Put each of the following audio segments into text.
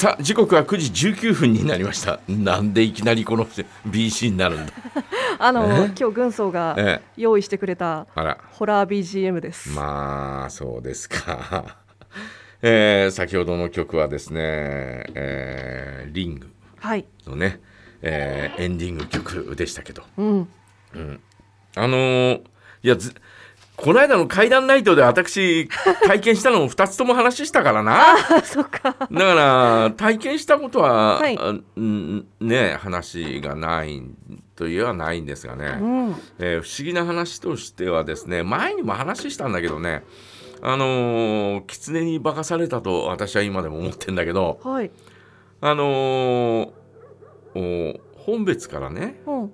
さあ時刻は9時19分になりました。なんでいきなりこの BC になるんだ？あのえ？今日軍曹がえ用意してくれたあら。ホラー BGM です。まあそうですか。えー先ほどの曲はですね、えーリングはい。のね、えーエンディング曲でしたけど。うん。あのーいやずこの間の怪談ナイトで私体験したのを2つとも話したからな あ、そっか。だから体験したことは、はいね話がないといえばないんですがね、うん。えー不思議な話としてはですね前にも話したんだけどねあのー狐に化かされたと私は今でも思ってんだけどはい。あのーお本別からね、うん。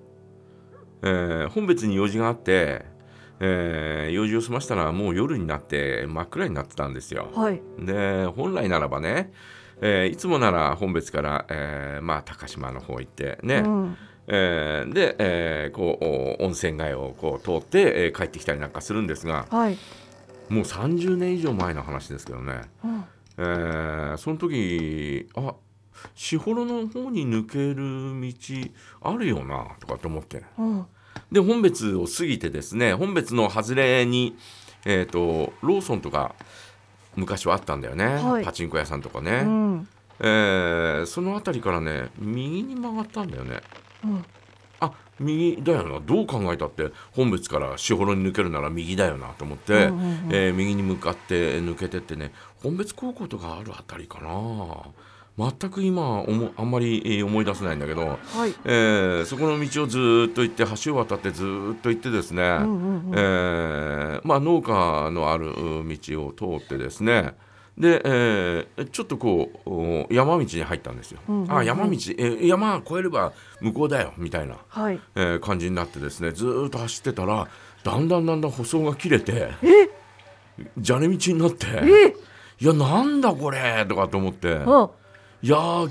えー本別に用事があって、えー用事を済ましたらもう夜になって真っ暗になってたんですよ。はい。で本来ならばね、えーいつもなら本別から、えーまあ、高島の方行ってね、うん。えーで、えーこうお温泉街をこう通って、えー帰ってきたりなんかするんですがはい。もう30年以上前の話ですけどね、うん。えーその時あ士幌の方に抜ける道あるよなとかって思ってうん。で本別を過ぎてですね本別の外れに、えー、とローソンとか昔はあったんだよね、はい。パチンコ屋さんとかうね、ん。えーその辺りからね右に曲がったんだよね。うん。あ右だよな。どう考えたって本別から士幌に抜けるなら右だよなと思って、うんうんうん。えー右に向かって抜けてってね本別高校とかあるあたりかな全く今おもあんまりえー思い出せないんだけど、はい。えーそこの道をずーっと行って橋を渡ってずーっと行ってですね、うんうんうん。えーまあ、農家のあるう道を通ってですねで、えーちょっとこうお山道に入ったんですよ。うんうんうんあ山道、えー山越えれば向こうだよみたいな、はい。えー感じになってですねずーっと走ってたらだんだんだんだん舗装が切れてえ？砂利道になってえ？いやなんだこれとかと思ってあ。いやー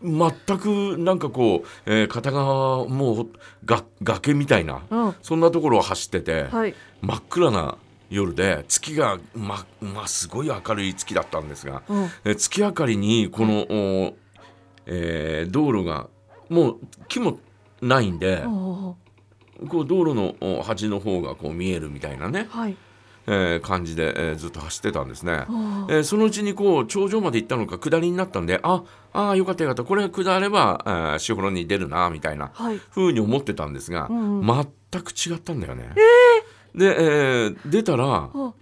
全くなんかこう、えー片側もうが崖みたいなうん。そんなところを走ってて。はい。真っ暗な夜で月がままあすごい明るい月だったんですが、うん。え月明かりにこの、おえー道路がもう木もないんで、おこう道路のお端の方がこう見えるみたいなね、はい。えー感じで、えーずっと走ってたんですね。あえーそのうちにこう頂上まで行ったのか下りになったんでああよかったよかったこれ下ればあー士幌に出るなみたいなはい。風に思ってたんですが、うんうん全く違ったんだよね。で、えー出たらあ。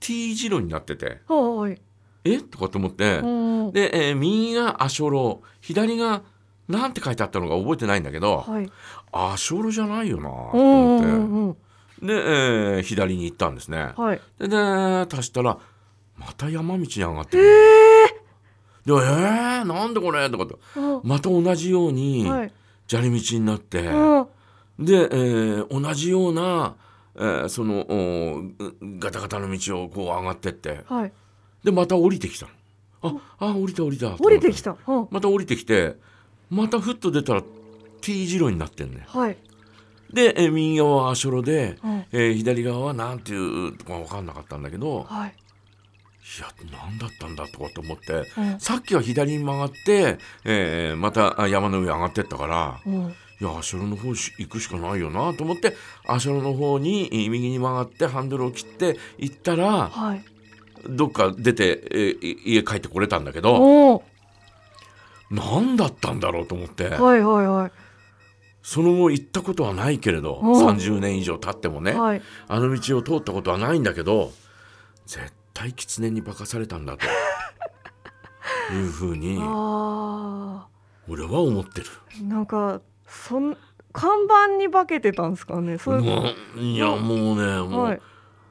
T 字路になっててはい。え？とかと思って、うん。で、えー右が足路左がなんて書いてあったのか覚えてないんだけど、はい。足路じゃないよなと思って。で、えー左に行ったんですね。はい。でで足したらまた山道に上がってる。でえー、なんでこれとかとあまた同じようにはい。砂利道になって、うん。で、えー同じような、えーそのガタガタの道をこう上がってってはい。でまた降りてきたのああ降りた降りた降りてきた。うん。また降りてきてまたふっと出たら T 字路になってんねはい。で、えー右側は足路で、うん。えー左側はなんていうとか分かんなかったんだけどはい。いや何だったんだとかと思ってうん。さっきは左に曲がって、えーまたあ山の上上がってったからうん。いや足路の方し行くしかないよなと思って足路の方にえー右に曲がってハンドルを切って行ったらはい。どっか出て、えーい家帰ってこれたんだけど。何だったんだろうと思って。はいはいはい。その後行ったことはないけれどおう30年以上経ってもね、はい。あの道を通ったことはないんだけど絶対狐に化かされたんだと いうふうにあ俺は思ってる。あ。なんか、そん。看板に化けてたんですかね？そういう。もういやもうねもう,、はい。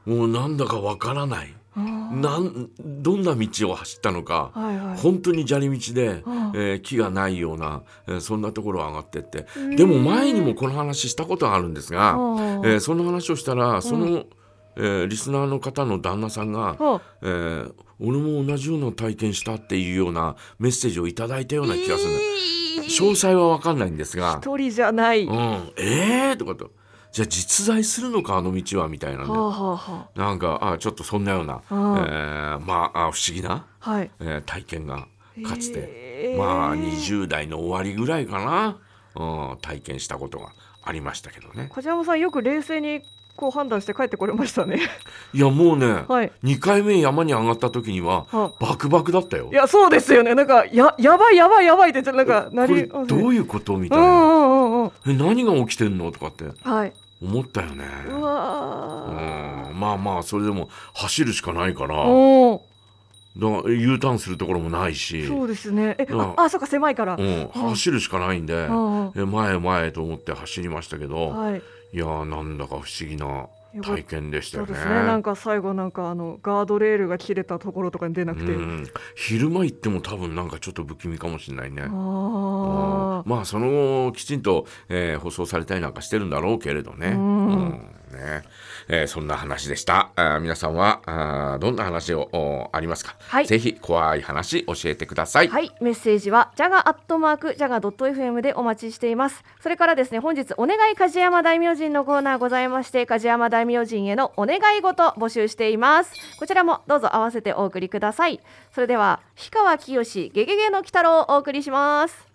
もうなんだかわからないなんどんな道を走ったのか、はいはい。本当に砂利道で、うん。えー木がないような、えーそんなところを上がってって。でも前にもこの話したことがあるんですが、えーその話をしたらその、えーリスナーの方の旦那さんが、はえー俺も同じような体験したっていうようなメッセージをいただいたような気がする詳細は分かんないんですが。一人じゃない。「うはん、えー?」とかと「じゃあ実在するのかあの道は」みたいなねあはあはなんかあちょっとそんなような、えあ。うんーまああ不思議な、はい。えー体験が、かつて、まあ20代の終わりぐらいかな、うん、体験したことがありましたけどね梶山さんよく冷静にこう判断して帰ってこれましたね。いやもうね、はい。2回目山に上がった時にははバクバクだったよいやそうですよね。なんかややばいやばいやばいってちょっとなんかなりどねういうこと？みたいな、うんうんうんうん。え何が起きてんの？とかってはい。思ったよね。うわー。うん。まあまあそれでも走るしかないから。だから U ターンするところもないし。そうですね。え、うんあ、あ、そうか狭いから。うん、走るしかないんで、え前へ前へと思って走りましたけど、はい。いやーなんだか不思議な体験でしたよね。ね。なんか最後なんかあのガードレールが切れたところとかに出なくて。うん、昼間行っても多分なんかちょっと不気味かもしれないね。あ。まあその後きちんと、えー放送されたりなんかしてるんだろうけれどね。うんねえーそんな話でした。あー皆さんはあーどんな話をおありますか、はいぜひ怖い話教えてください。はい、メッセージはジャガアットマークジャガドット FM でお待ちしています。それからですね、本日お願い梶山大明神のコーナーございまして、梶山大明神へのお願い事募集しています。こちらもどうぞ合わせてお送りください。それでは氷川きよしゲゲゲの鬼太郎をお送りします。